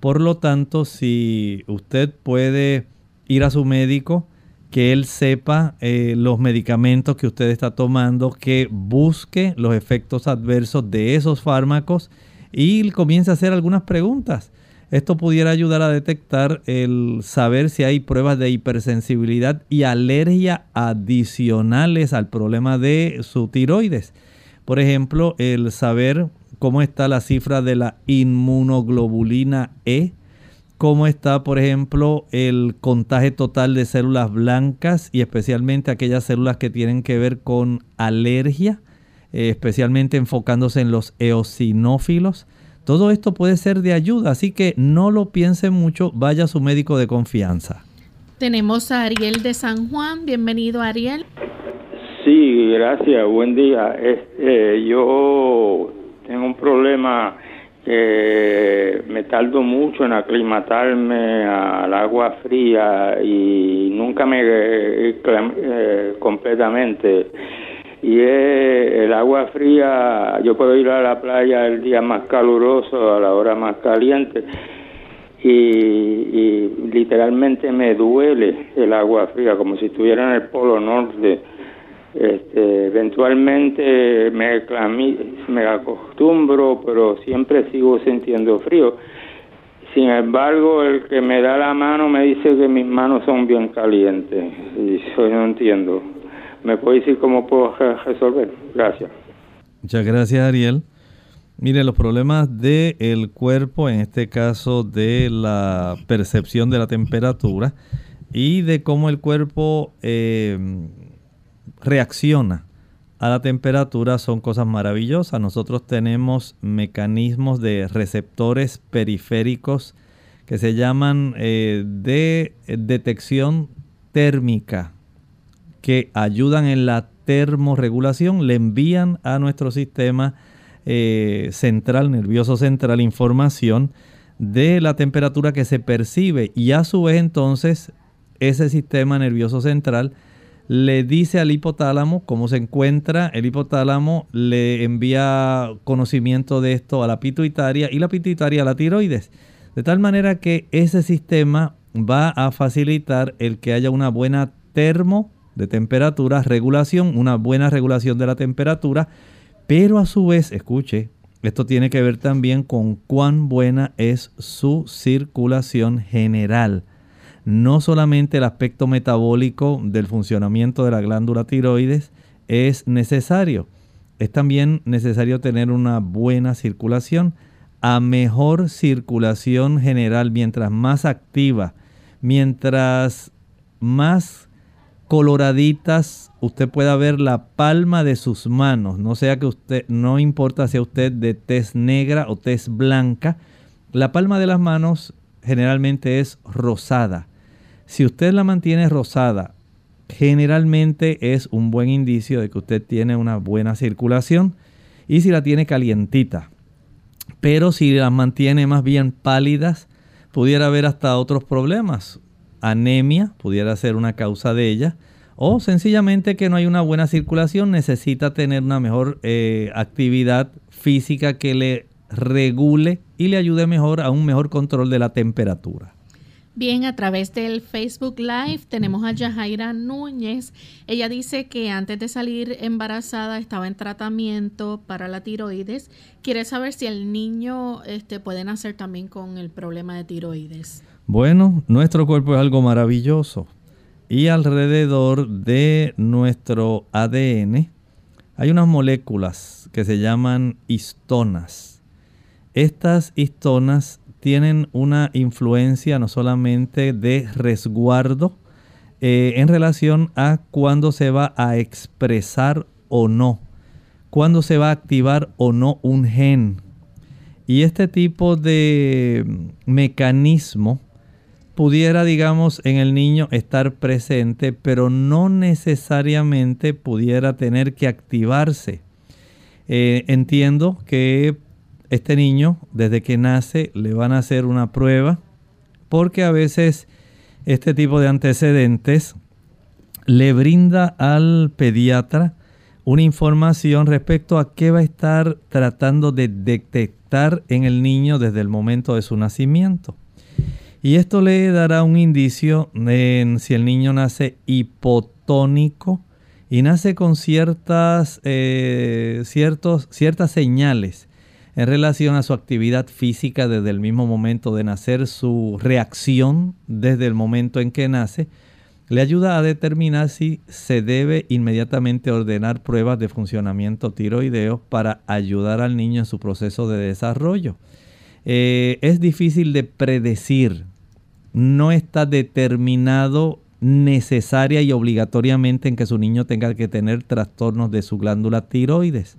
Por lo tanto, si usted puede ir a su médico, que él sepa eh, los medicamentos que usted está tomando, que busque los efectos adversos de esos fármacos y comience a hacer algunas preguntas. Esto pudiera ayudar a detectar el saber si hay pruebas de hipersensibilidad y alergia adicionales al problema de su tiroides. Por ejemplo, el saber cómo está la cifra de la inmunoglobulina E, cómo está, por ejemplo, el contagio total de células blancas y especialmente aquellas células que tienen que ver con alergia, eh, especialmente enfocándose en los eosinófilos. Todo esto puede ser de ayuda, así que no lo piense mucho, vaya a su médico de confianza. Tenemos a Ariel de San Juan, bienvenido Ariel. Sí, gracias, buen día. Eh, yo tengo un problema eh, me tardo mucho en aclimatarme al agua fría y nunca me eh, eh, completamente. Y el agua fría yo puedo ir a la playa el día más caluroso a la hora más caliente y, y literalmente me duele el agua fría como si estuviera en el polo norte este, eventualmente me, acostumbro, pero siempre sigo sintiendo frío. Sin embargo, el que me da la mano me dice que mis manos son bien calientes. Y yo no entiendo. ¿Me puede decir cómo puedo resolver? Gracias. Muchas gracias, Ariel. Mire, los problemas del cuerpo, en este caso de la percepción de la temperatura y de cómo el cuerpo eh, reacciona a la temperatura son cosas maravillosas. Nosotros tenemos mecanismos de receptores periféricos que se llaman eh, de detección térmica que ayudan en la termorregulación, le envían a nuestro sistema eh, central, nervioso central, información de la temperatura que se percibe y a su vez entonces ese sistema nervioso central le dice al hipotálamo cómo se encuentra, el hipotálamo le envía conocimiento de esto a la pituitaria y la pituitaria a la tiroides. De tal manera que ese sistema va a facilitar el que haya una buena termo de temperatura, regulación, una buena regulación de la temperatura, pero a su vez, escuche, esto tiene que ver también con cuán buena es su circulación general no solamente el aspecto metabólico del funcionamiento de la glándula tiroides es necesario, es también necesario tener una buena circulación. A mejor circulación general, mientras más activa, mientras más coloraditas usted pueda ver la palma de sus manos, no sea que usted, no importa si usted de tez negra o tez blanca, la palma de las manos generalmente es rosada. Si usted la mantiene rosada, generalmente es un buen indicio de que usted tiene una buena circulación. Y si la tiene calientita, pero si la mantiene más bien pálidas, pudiera haber hasta otros problemas. Anemia pudiera ser una causa de ella. O sencillamente que no hay una buena circulación, necesita tener una mejor eh, actividad física que le regule y le ayude mejor a un mejor control de la temperatura. Bien, a través del Facebook Live tenemos a Yajaira Núñez. Ella dice que antes de salir embarazada estaba en tratamiento para la tiroides. Quiere saber si el niño este, puede nacer también con el problema de tiroides. Bueno, nuestro cuerpo es algo maravilloso y alrededor de nuestro ADN hay unas moléculas que se llaman histonas. Estas histonas tienen una influencia no solamente de resguardo eh, en relación a cuándo se va a expresar o no, cuándo se va a activar o no un gen. Y este tipo de mecanismo pudiera, digamos, en el niño estar presente, pero no necesariamente pudiera tener que activarse. Eh, entiendo que este niño, desde que nace, le van a hacer una prueba, porque a veces este tipo de antecedentes le brinda al pediatra una información respecto a qué va a estar tratando de detectar en el niño desde el momento de su nacimiento. Y esto le dará un indicio en si el niño nace hipotónico y nace con ciertas, eh, ciertos, ciertas señales en relación a su actividad física desde el mismo momento de nacer, su reacción desde el momento en que nace, le ayuda a determinar si se debe inmediatamente ordenar pruebas de funcionamiento tiroideo para ayudar al niño en su proceso de desarrollo. Eh, es difícil de predecir, no está determinado necesaria y obligatoriamente en que su niño tenga que tener trastornos de su glándula tiroides,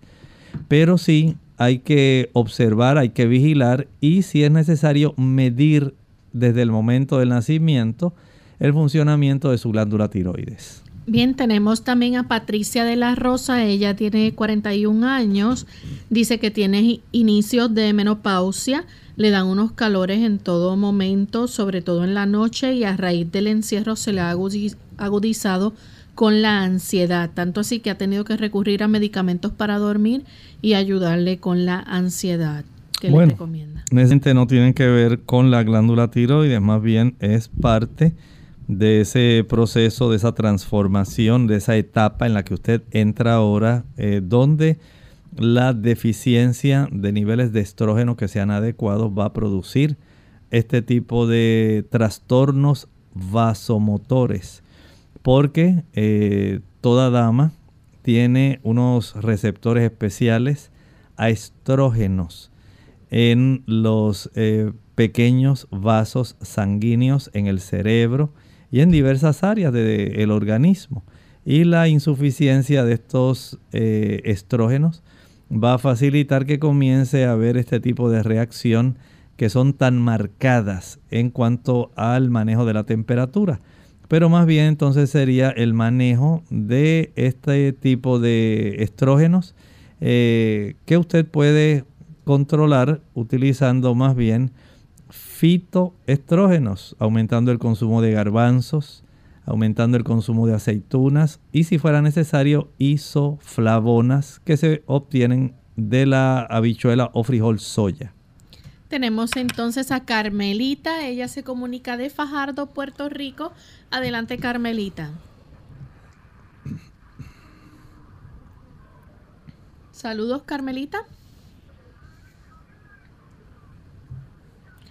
pero sí hay que observar, hay que vigilar y si es necesario medir desde el momento del nacimiento el funcionamiento de su glándula tiroides. Bien, tenemos también a Patricia de la Rosa, ella tiene 41 años, Dice que tiene inicios de menopausia, le dan unos calores en todo momento, sobre todo en la noche, y a raíz del encierro se le ha agudizado con la ansiedad, tanto así que ha tenido que recurrir a medicamentos para dormir y ayudarle con la ansiedad. ¿Qué le recomienda? no tienen que ver con la glándula tiroides, más bien es parte de ese proceso, de esa transformación, de esa etapa en la que usted entra ahora, eh, donde la deficiencia de niveles de estrógeno que sean adecuados va a producir este tipo de trastornos vasomotores porque eh, toda dama tiene unos receptores especiales a estrógenos en los eh, pequeños vasos sanguíneos en el cerebro y en diversas áreas del organismo. Y la insuficiencia de estos eh, estrógenos va a facilitar que comience a haber este tipo de reacción que son tan marcadas en cuanto al manejo de la temperatura pero más bien entonces sería el manejo de este tipo de estrógenos eh, que usted puede controlar utilizando más bien fitoestrógenos, aumentando el consumo de garbanzos, aumentando el consumo de aceitunas y si fuera necesario isoflavonas que se obtienen de la habichuela o frijol soya. Tenemos entonces a Carmelita, ella se comunica de Fajardo, Puerto Rico. Adelante, Carmelita. Saludos, Carmelita.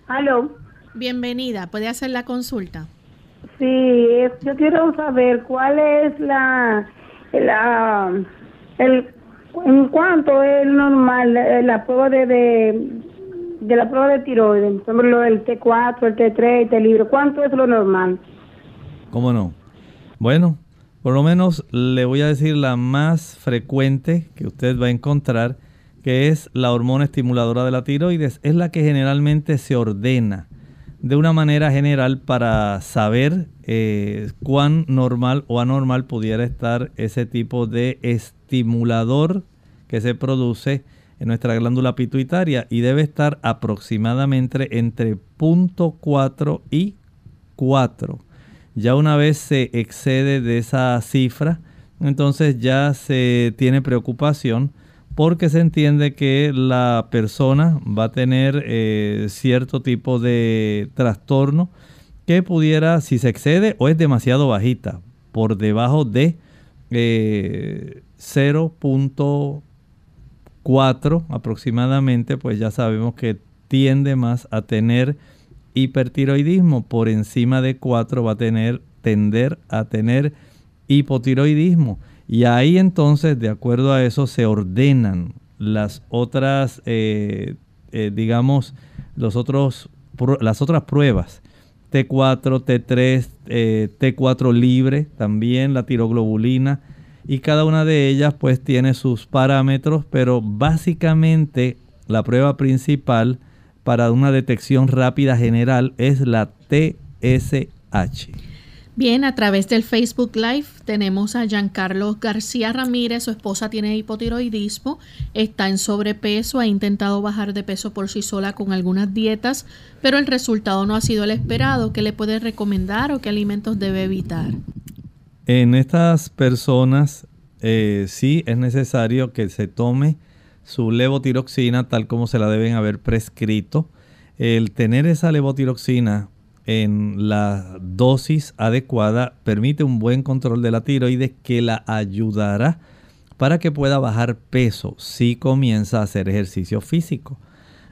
Aló. Bienvenida, puede hacer la consulta. Sí, yo quiero saber cuál es la, la el, en cuánto es normal eh, la prueba de de la prueba de tiroides, por lo del T4, el T3, el T libro, ¿cuánto es lo normal? ¿Cómo no? Bueno, por lo menos le voy a decir la más frecuente que usted va a encontrar, que es la hormona estimuladora de la tiroides, es la que generalmente se ordena de una manera general para saber eh, cuán normal o anormal pudiera estar ese tipo de estimulador que se produce en nuestra glándula pituitaria y debe estar aproximadamente entre 0.4 y 4. Ya una vez se excede de esa cifra, entonces ya se tiene preocupación porque se entiende que la persona va a tener eh, cierto tipo de trastorno que pudiera, si se excede o es demasiado bajita, por debajo de eh, 0.4 4 aproximadamente, pues ya sabemos que tiende más a tener hipertiroidismo. Por encima de 4 va a tener, tender a tener hipotiroidismo. Y ahí entonces, de acuerdo a eso, se ordenan las otras, eh, eh, digamos, los otros, las otras pruebas. T4, T3, T4 libre, también la tiroglobulina y cada una de ellas pues tiene sus parámetros, pero básicamente la prueba principal para una detección rápida general es la TSH. Bien, a través del Facebook Live tenemos a Giancarlo García Ramírez, su esposa tiene hipotiroidismo, está en sobrepeso, ha intentado bajar de peso por sí sola con algunas dietas, pero el resultado no ha sido el esperado. ¿Qué le puede recomendar o qué alimentos debe evitar? En estas personas eh, sí es necesario que se tome su levotiroxina tal como se la deben haber prescrito. El tener esa levotiroxina en la dosis adecuada permite un buen control de la tiroides que la ayudará para que pueda bajar peso si comienza a hacer ejercicio físico.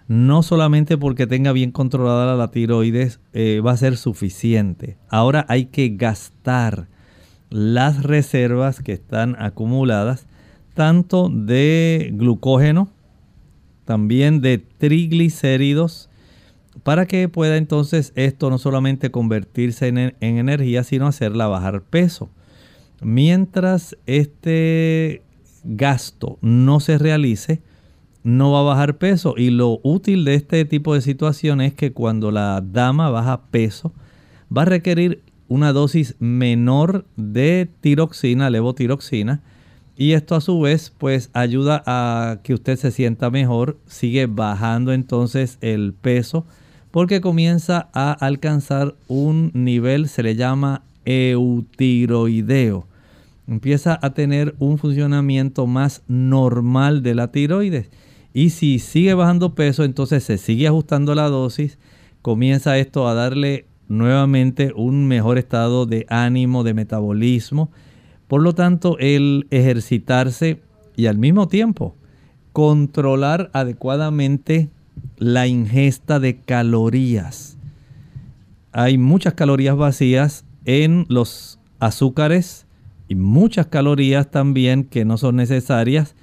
No solamente porque tenga bien controlada la tiroides eh, va a ser suficiente. Ahora hay que gastar las reservas que están acumuladas, tanto de glucógeno, también de triglicéridos, para que pueda entonces esto no solamente convertirse en, en energía, sino hacerla bajar peso. Mientras este gasto no se realice, no va a bajar peso. Y lo útil de este tipo de situación es que cuando la dama baja peso, va a requerir una dosis menor de tiroxina, levotiroxina, y esto a su vez pues ayuda a que usted se sienta mejor, sigue bajando entonces el peso porque comienza a alcanzar un nivel, se le llama eutiroideo. Empieza a tener un funcionamiento más normal de la tiroides. Y si sigue bajando peso, entonces se sigue ajustando la dosis, comienza esto a darle nuevamente un mejor estado de ánimo, de metabolismo por lo tanto, el ejercitarse y al mismo tiempo controlar adecuadamente la ingesta de calorías. Hay muchas calorías vacías en los azúcares y muchas calorías también que no son necesarias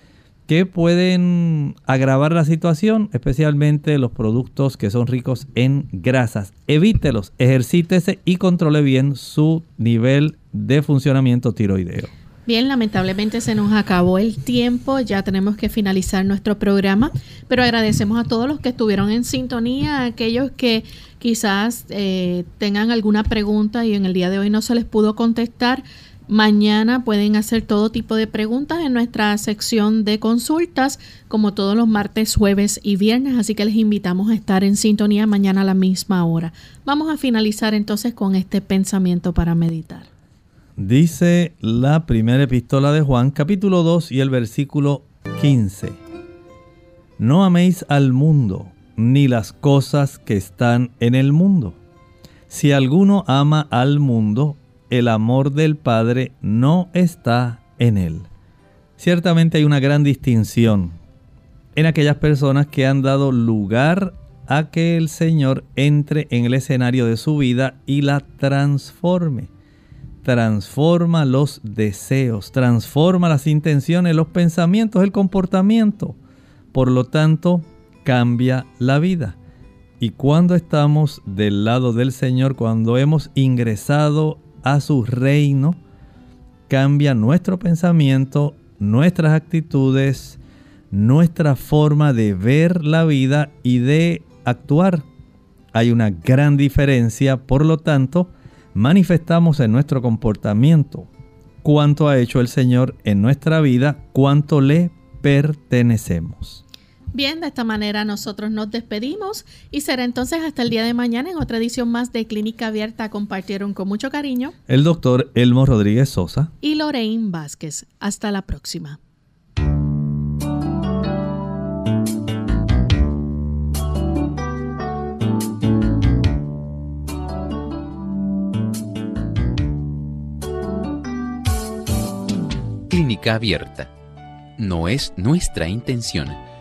que pueden agravar la situación, especialmente los productos que son ricos en grasas. Evítelos, ejercítese y controle bien su nivel de funcionamiento tiroideo. Bien, lamentablemente se nos acabó el tiempo, ya tenemos que finalizar nuestro programa, pero agradecemos a todos los que estuvieron en sintonía, a aquellos que quizás eh, tengan alguna pregunta y en el día de hoy no se les pudo contestar. Mañana pueden hacer todo tipo de preguntas en nuestra sección de consultas, como todos los martes, jueves y viernes, así que les invitamos a estar en sintonía mañana a la misma hora. Vamos a finalizar entonces con este pensamiento para meditar. Dice la primera epístola de Juan, capítulo 2 y el versículo 15. No améis al mundo, ni las cosas que están en el mundo. Si alguno ama al mundo, el amor del Padre no está en él. Ciertamente hay una gran distinción en aquellas personas que han dado lugar a que el Señor entre en el escenario de su vida y la transforme. Transforma los deseos, transforma las intenciones, los pensamientos, el comportamiento. Por lo tanto, cambia la vida. Y cuando estamos del lado del Señor, cuando hemos ingresado a su reino, cambia nuestro pensamiento, nuestras actitudes, nuestra forma de ver la vida y de actuar. Hay una gran diferencia, por lo tanto, manifestamos en nuestro comportamiento cuánto ha hecho el Señor en nuestra vida, cuánto le pertenecemos. Bien, de esta manera nosotros nos despedimos y será entonces hasta el día de mañana en otra edición más de Clínica Abierta. Compartieron con mucho cariño el doctor Elmo Rodríguez Sosa y Lorraine Vázquez. Hasta la próxima. Clínica Abierta. No es nuestra intención